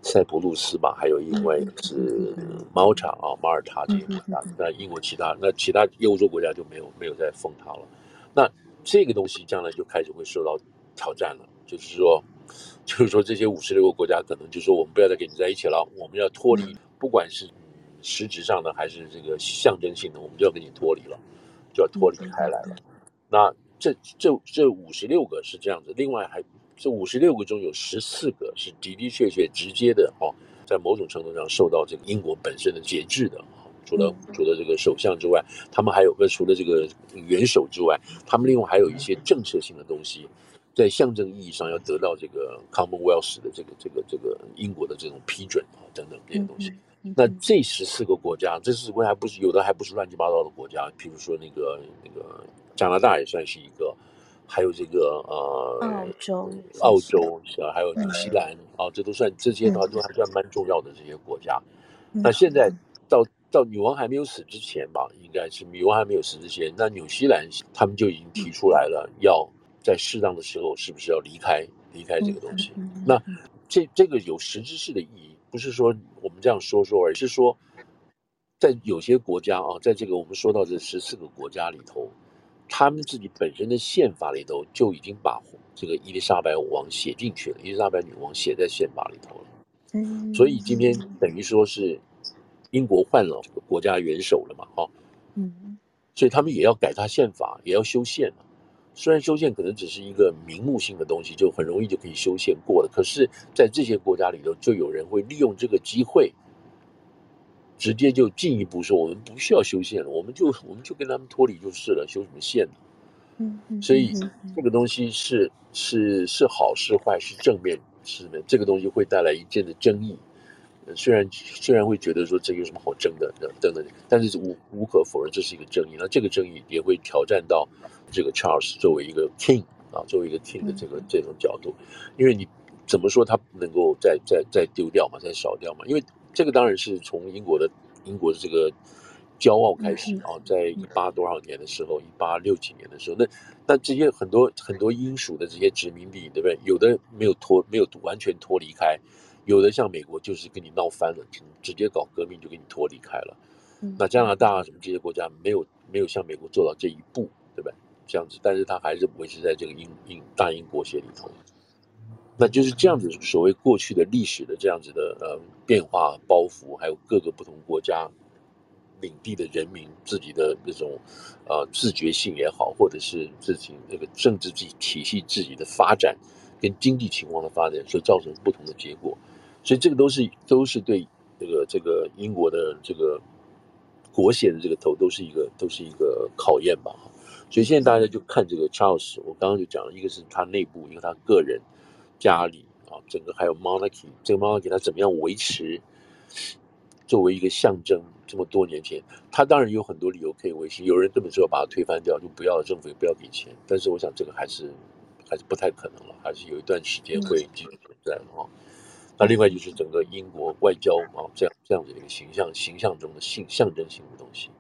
塞浦路斯吧，还有另外一个是马尔塔啊，马耳他这些国家，那英国其他那其他欧洲国家就没有没有再封它了，那这个东西将来就开始会受到。挑战了，就是说，就是说，这些五十六个国家可能就说，我们不要再跟你在一起了，我们要脱离，不管是实质上的还是这个象征性的，我们就要跟你脱离了，就要脱离开来了。那这这这五十六个是这样子，另外还这五十六个中有十四个是的的确确直接的哦，在某种程度上受到这个英国本身的节制的。除了除了这个首相之外，他们还有个除了这个元首之外，他们另外还有一些政策性的东西。在象征意义上要得到这个 Commonwealth 的这个这个这个英国的这种批准啊等等这些东西。那这十四个国家，这十四个国家还不是有的还不是乱七八糟的国家，譬如说那个那个加拿大也算是一个，还有这个呃澳洲澳洲是吧？还有新西兰啊，这都算这些都都还算蛮重要的这些国家。那现在到到女王还没有死之前吧，应该是女王还没有死之前，那纽西兰他们就已经提出来了要。在适当的时候，是不是要离开离开这个东西？那这这个有实质性的意义，不是说我们这样说说，而是说，在有些国家啊，在这个我们说到这十四个国家里头，他们自己本身的宪法里头就已经把这个伊丽莎白王写进去了，伊丽莎白女王写在宪法里头了。嗯，所以今天等于说是英国换了这个国家元首了嘛，哈，嗯，所以他们也要改他宪法，也要修宪了。虽然修宪可能只是一个名目性的东西，就很容易就可以修宪过了。可是，在这些国家里头，就有人会利用这个机会，直接就进一步说：我们不需要修宪了，我们就我们就跟他们脱离就是了，修什么宪呢？嗯嗯。所以这个东西是是是好是坏是正面是呢？这个东西会带来一定的争议。虽然虽然会觉得说这有什么好争的等等，但是无无可否认这是一个争议。那这个争议也会挑战到这个 Charles 作为一个 King 啊，作为一个 King 的这个这种角度，因为你怎么说他不能够再再再丢掉嘛，再少掉嘛？因为这个当然是从英国的英国的这个骄傲开始啊，在一八多少年的时候，一八六几年的时候，那那这些很多很多英属的这些殖民地，对不对？有的没有脱没有完全脱离开。有的像美国就是跟你闹翻了，直接搞革命就给你脱离开了。那加拿大啊什么这些国家没有没有像美国做到这一步，对不对？这样子，但是他还是维持在这个英英大英国协里头。那就是这样子，所谓过去的历史的这样子的呃变化包袱，还有各个不同国家领地的人民自己的那种呃自觉性也好，或者是自己那个政治体体系自己的发展跟经济情况的发展所造成不同的结果，所以这个都是都是对这个这个英国的这个国协的这个头都是一个都是一个考验吧。所以现在大家就看这个 Charles，我刚刚就讲了，一个是他内部，一个他个人。家里啊，整个还有 monarchy，这个 monarchy 它怎么样维持？作为一个象征，这么多年前，他当然有很多理由可以维持。有人根本说要把它推翻掉，就不要政府也不要给钱。但是我想这个还是还是不太可能了，还是有一段时间会继续存在的哈。那另外就是整个英国外交啊，这样这样子的一个形象，形象中的性象征性的东西。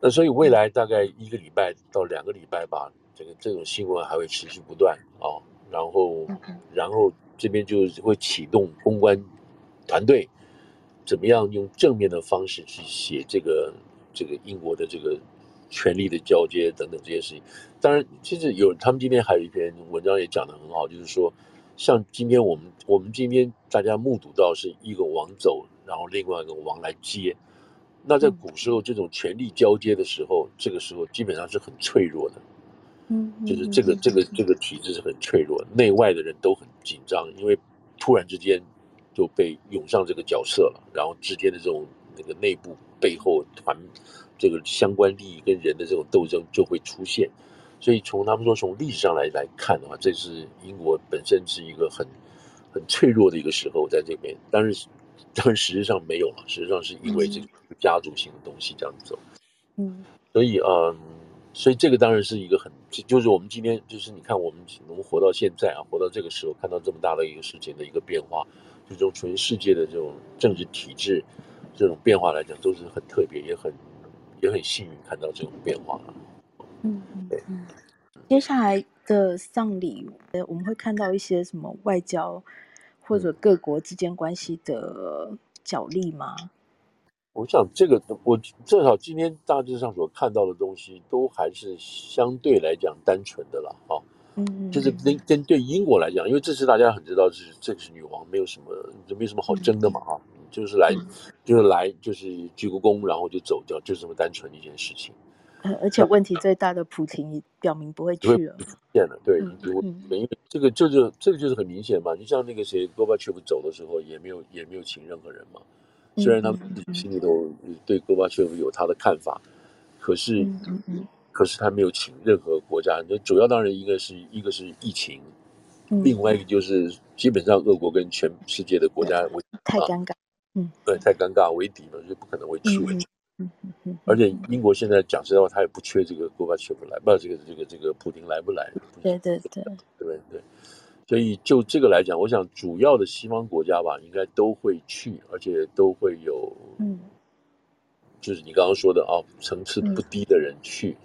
那所以未来大概一个礼拜到两个礼拜吧，这个这种新闻还会持续不断啊。然后，然后这边就会启动公关团队，怎么样用正面的方式去写这个这个英国的这个权力的交接等等这些事情。当然，其实有他们今天还有一篇文章也讲得很好，就是说，像今天我们我们今天大家目睹到是一个王走，然后另外一个王来接。那在古时候这种权力交接的时候，这个时候基本上是很脆弱的。嗯，就是这个这个这个体制是很脆弱，内外的人都很紧张，因为突然之间就被涌上这个角色了，然后之间的这种那个内部背后团这个相关利益跟人的这种斗争就会出现，所以从他们说从历史上来来看的话，这是英国本身是一个很很脆弱的一个时候在这边，但是但实际上没有了，实际上是因为这个家族性的东西这样子走，嗯，所以嗯。所以这个当然是一个很，就是我们今天就是你看我们能活到现在啊，活到这个时候，看到这么大的一个事情的一个变化，就从全世界的这种政治体制这种变化来讲，都是很特别，也很也很幸运看到这种变化了。嗯嗯，对。接下来的丧礼，我们会看到一些什么外交或者各国之间关系的角力吗？我想这个，我至少今天大致上所看到的东西，都还是相对来讲单纯的了，哈，嗯，就是跟跟对英国来讲，因为这次大家很知道是这是女王，没有什么，就没什么好争的嘛，啊，就是来，就是来，就是鞠个躬，然后就走掉，就这么单纯的一件事情。而且问题最大的普廷表明不会去了，不见了，对，因为这个就是这个就是很明显嘛，你像那个谁戈巴乔夫走的时候，也没有也没有请任何人嘛。虽然他们自己心里头对戈巴乔夫有他的看法，可是，可是他没有请任何国家。那主要当然一个是一个是疫情，另外一个就是基本上俄国跟全世界的国家为太尴尬，嗯，对，太尴尬为敌嘛，就不可能会去。嗯嗯，而且英国现在讲实在话，他也不缺这个戈巴乔夫来，不知道这个这个这个普京来不来？对对对，对对。所以就这个来讲，我想主要的西方国家吧，应该都会去，而且都会有，嗯，就是你刚刚说的啊，层次不低的人去。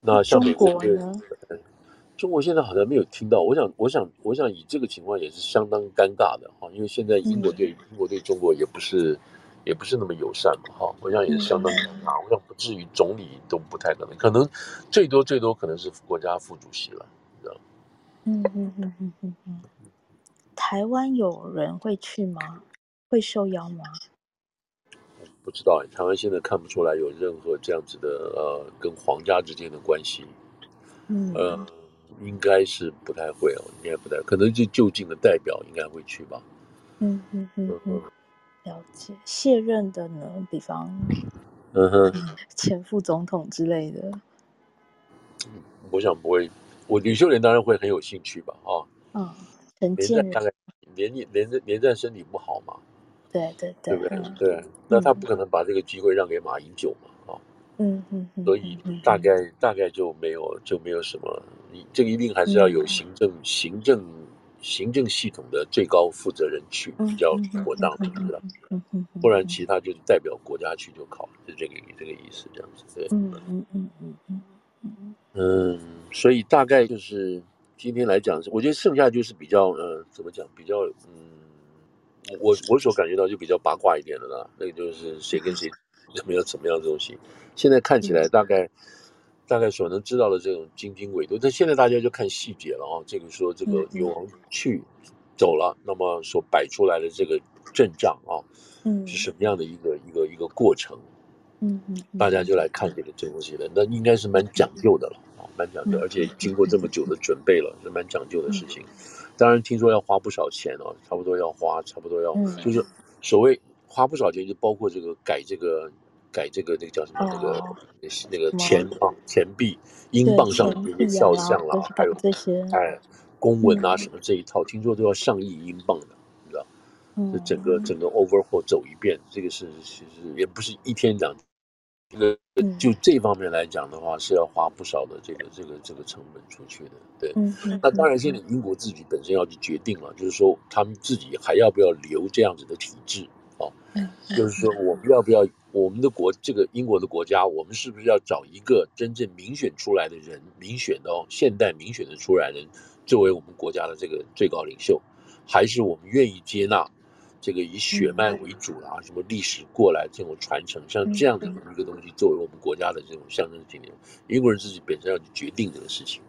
那像美国呢？中国现在好像没有听到。我想，我想，我想以这个情况也是相当尴尬的哈，因为现在英国对英国对中国也不是也不是那么友善嘛哈，我想也是相当尴尬。我想不至于总理都不太可能，可能最多最多可能是国家副主席了。嗯嗯嗯嗯嗯嗯，台湾有人会去吗？会受邀吗？不知道，台湾现在看不出来有任何这样子的呃，跟皇家之间的关系。嗯，呃，应该是不太会哦，应该不太，可能就就近的代表应该会去吧。嗯嗯嗯嗯，了解。卸任的呢？比方，嗯哼，前副总统之类的。我想不会。我吕秀莲当然会很有兴趣吧，啊，嗯，陈建大概连连连连战身体不好嘛，对对对，对不对？对，那他不可能把这个机会让给马英九嘛，啊，嗯嗯，所以大概大概就没有就没有什么，你这个一定还是要有行政行政行政系统的最高负责人去比较妥当，是不是？嗯嗯，不然其他就是代表国家去就好了，就这个这个意思，这样子，对，嗯嗯嗯嗯嗯。嗯，所以大概就是今天来讲，我觉得剩下就是比较，呃，怎么讲？比较，嗯，我我所感觉到就比较八卦一点的啦。那个就是谁跟谁 [LAUGHS] 怎么样怎么样的东西。现在看起来大概，大概所能知道的这种津津纬度，但现在大家就看细节了啊。这个说这个女王去走了，那么所摆出来的这个阵仗啊，嗯，是什么样的一个一个一个过程？嗯嗯，大家就来看这个这东西了，那应该是蛮讲究的了啊，蛮讲究，而且经过这么久的准备了，是蛮讲究的事情。当然听说要花不少钱哦，差不多要花，差不多要，就是所谓花不少钱，就包括这个改这个改这个那个叫什么那个那个钱啊钱币，英镑上的这些肖像啦，还有这些哎公文啊什么这一套，听说都要上亿英镑的。这整个整个 overhaul 走一遍，这个是其实也不是一天两。这个就这方面来讲的话，是要花不少的这个这个这个成本出去的。对，那当然现在英国自己本身要去决定了，就是说他们自己还要不要留这样子的体制啊？就是说我们要不要我们的国这个英国的国家，我们是不是要找一个真正民选出来的人，民选的哦，现代民选的出来人作为我们国家的这个最高领袖，还是我们愿意接纳？这个以血脉为主啊，什么历史过来这种传承，像这样的一个东西，作为我们国家的这种象征性的，英国人自己本身要去决定这个事情。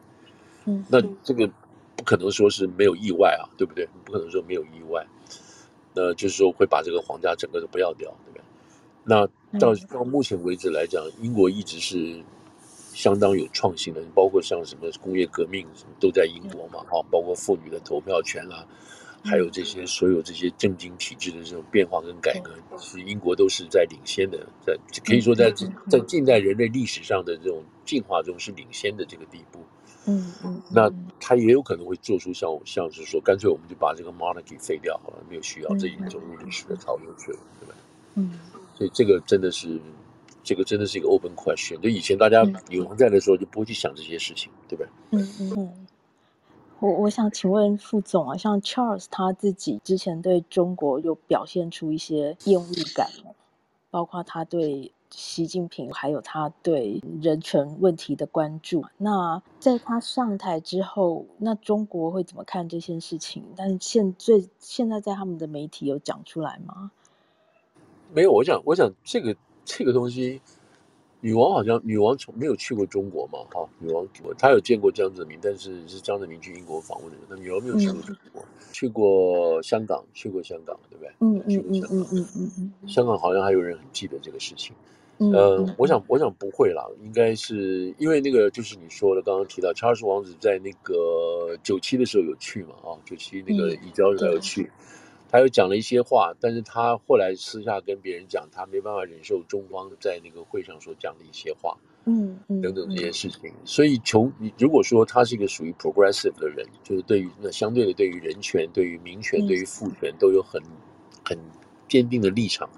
嗯，那这个不可能说是没有意外啊，对不对？不可能说没有意外，那就是说会把这个皇家整个都不要掉，对不对？那到到目前为止来讲，英国一直是相当有创新的，包括像什么工业革命都在英国嘛，哈，包括妇女的投票权啦。还有这些所有这些政经体制的这种变化跟改革，是英国都是在领先的，在可以说在在近代人类历史上的这种进化中是领先的这个地步。嗯嗯，那他也有可能会做出像像是说，干脆我们就把这个 monarchy 废掉好了，没有需要，这已经走入历史的潮流去了，对吧？嗯，所以这个真的是，这个真的是一个 open question。就以前大家有王在的时候就不会去想这些事情，对不对？嗯嗯。我我想请问副总啊，像 Charles 他自己之前对中国有表现出一些厌恶感？包括他对习近平，还有他对人权问题的关注。那在他上台之后，那中国会怎么看这件事情？但是现最现在在他们的媒体有讲出来吗？没有，我想我想这个这个东西。女王好像女王从没有去过中国嘛，哈，女王她有见过江泽民，但是是江泽民去英国访问的，那女王没有去过中国，去过香港，去过香港，对不对？嗯嗯嗯嗯嗯嗯嗯，香港好像还有人很记得这个事情，呃，我想我想不会啦，应该是因为那个就是你说的，刚刚提到查尔斯王子在那个九七的时候有去嘛，啊，九七那个移交的时候有去。他又讲了一些话，但是他后来私下跟别人讲，他没办法忍受中方在那个会上所讲的一些话，嗯嗯等等这些事情。所以从你如果说他是一个属于 progressive 的人，就是对于那相对的对于人权、对于民权、对于父权都有很很坚定的立场，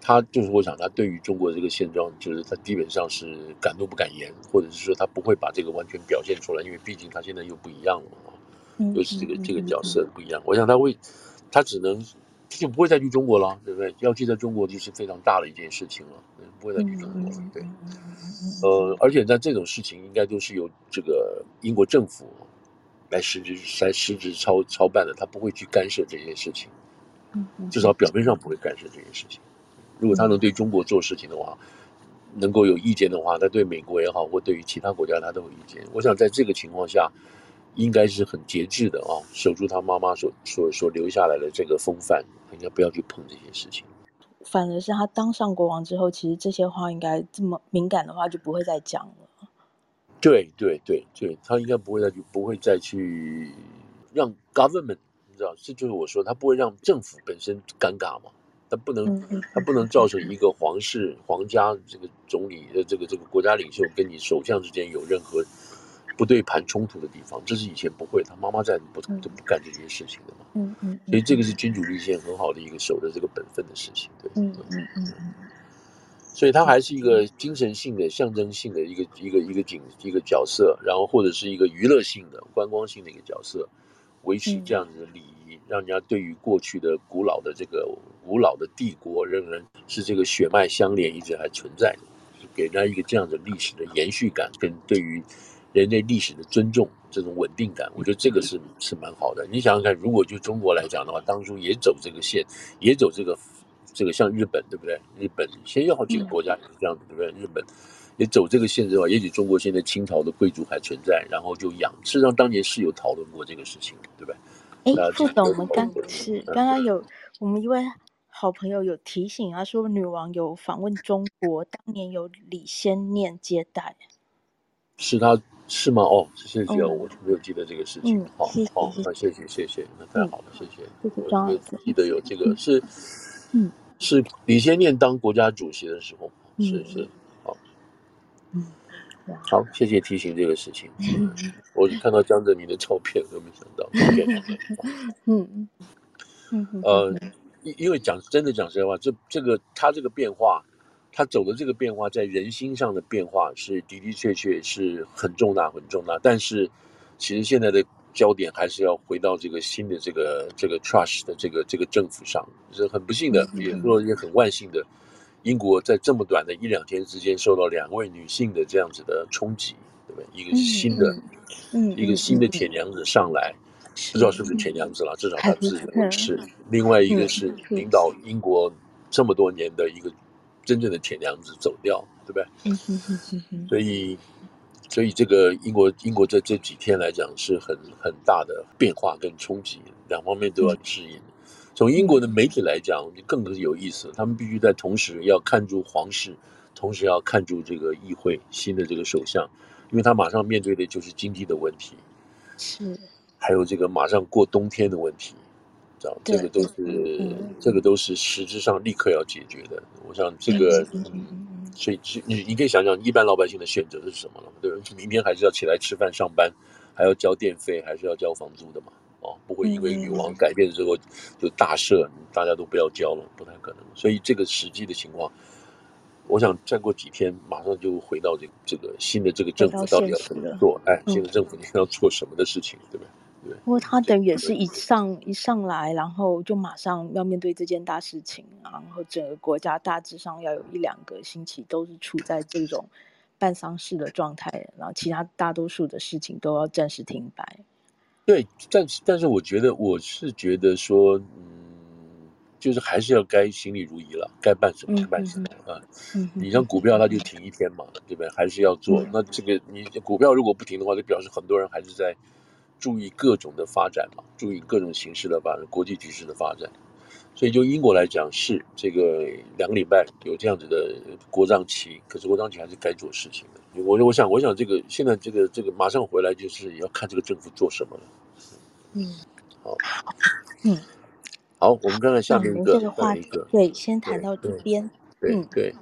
他就是我想他对于中国这个现状，就是他基本上是敢怒不敢言，或者是说他不会把这个完全表现出来，因为毕竟他现在又不一样了嘛，又是这个这个角色不一样，我想他会。他只能，他就不会再去中国了，对不对？要去在中国就是非常大的一件事情了，不会再去中国了，对。呃，而且在这种事情应该都是由这个英国政府来实质来实质操操办的，他不会去干涉这些事情，至少表面上不会干涉这些事情。如果他能对中国做事情的话，能够有意见的话，他对美国也好，或对于其他国家他都有意见。我想在这个情况下。应该是很节制的啊，守住他妈妈所所所留下来的这个风范，应该不要去碰这些事情。反而是他当上国王之后，其实这些话应该这么敏感的话就不会再讲了。对对对对，他应该不会再去，不会再去让 government，你知道，这就是我说，他不会让政府本身尴尬嘛，他不能，他不能造成一个皇室、皇家这个总理的这个这个国家领袖跟你首相之间有任何。不对盘冲突的地方，这是以前不会，他妈妈在不就不干这件事情的嘛。嗯嗯，所以这个是君主立宪很好的一个守的这个本分的事情，对。嗯嗯嗯嗯。所以他还是一个精神性的、象征性的一个一个一个景一个角色，然后或者是一个娱乐性的、观光性的一个角色，维持这样子的礼仪，让人家对于过去的古老的这个古老的帝国仍然是这个血脉相连，一直还存在的，给人家一个这样的历史的延续感，跟对于。人类历史的尊重，这种稳定感，我觉得这个是是蛮好的。你想想看，如果就中国来讲的话，当初也走这个线，也走这个这个像日本对不对？日本先有好几个国家也是这样子对不对？日本也走这个线的话，也许中国现在清朝的贵族还存在，然后就养。事实上当年是有讨论过这个事情，对不对？哎，副总，我们刚是刚刚有我们一位好朋友有提醒，啊说女王有访问中国，当年有李先念接待，是他。是吗？哦，谢谢，我没有记得这个事情。好，好，那谢谢，谢谢，那太好了，谢谢。我没有记得有这个是，嗯，是李先念当国家主席的时候，是是，好，嗯，好，谢谢提醒这个事情。我看到江泽民的照片都没想到。[LAUGHS] 嗯嗯嗯，呃，因因为讲真的讲实在话，这这个他这个变化。他走的这个变化，在人心上的变化是的的确确是很重大、很重大。但是，其实现在的焦点还是要回到这个新的这个这个 trust 的这个这个政府上。是很不幸的，也说也很万幸的，英国在这么短的一两天之间，受到两位女性的这样子的冲击，对不对？一个新的，嗯，一个新的铁娘子上来，不知道是不是铁娘子了，至少她自己是。另外一个是领导英国这么多年的一个。真正的铁娘子走掉，对不对？所以，所以这个英国英国在这几天来讲是很很大的变化跟冲击，两方面都要适应。从英国的媒体来讲，更有意思，他们必须在同时要看住皇室，同时要看住这个议会新的这个首相，因为他马上面对的就是经济的问题，是，还有这个马上过冬天的问题。这个都是，这个都是实质上立刻要解决的。我想这个，所以你你可以想想，一般老百姓的选择是什么了？对吧？明天还是要起来吃饭上班，还要交电费，还是要交房租的嘛？哦，不会因为女王改变之后就大赦，大家都不要交了，不太可能。所以这个实际的情况，我想再过几天，马上就回到这个这个新的这个政府到底要怎么做？哎，新的政府你要做什么的事情，对不对？不过他等于也是一上一上来，然后就马上要面对这件大事情，然后整个国家大致上要有一两个星期都是处在这种办丧事的状态，然后其他大多数的事情都要暂时停摆。对，但是但是我觉得我是觉得说，嗯，就是还是要该行礼如仪了，该办什么就办什么啊。嗯，你像股票，它就停一天嘛，对不对？还是要做。那这个你股票如果不停的话，就表示很多人还是在。注意各种的发展嘛，注意各种形式的发展，国际局势的发展。所以就英国来讲，是这个两个礼拜有这样子的国葬期，可是国葬期还是该做事情的。我我想，我想这个现在这个这个马上回来，就是要看这个政府做什么了。嗯，好，嗯，好，我们看看下面一个，这个话题，对，先谈到这边。嗯，对。对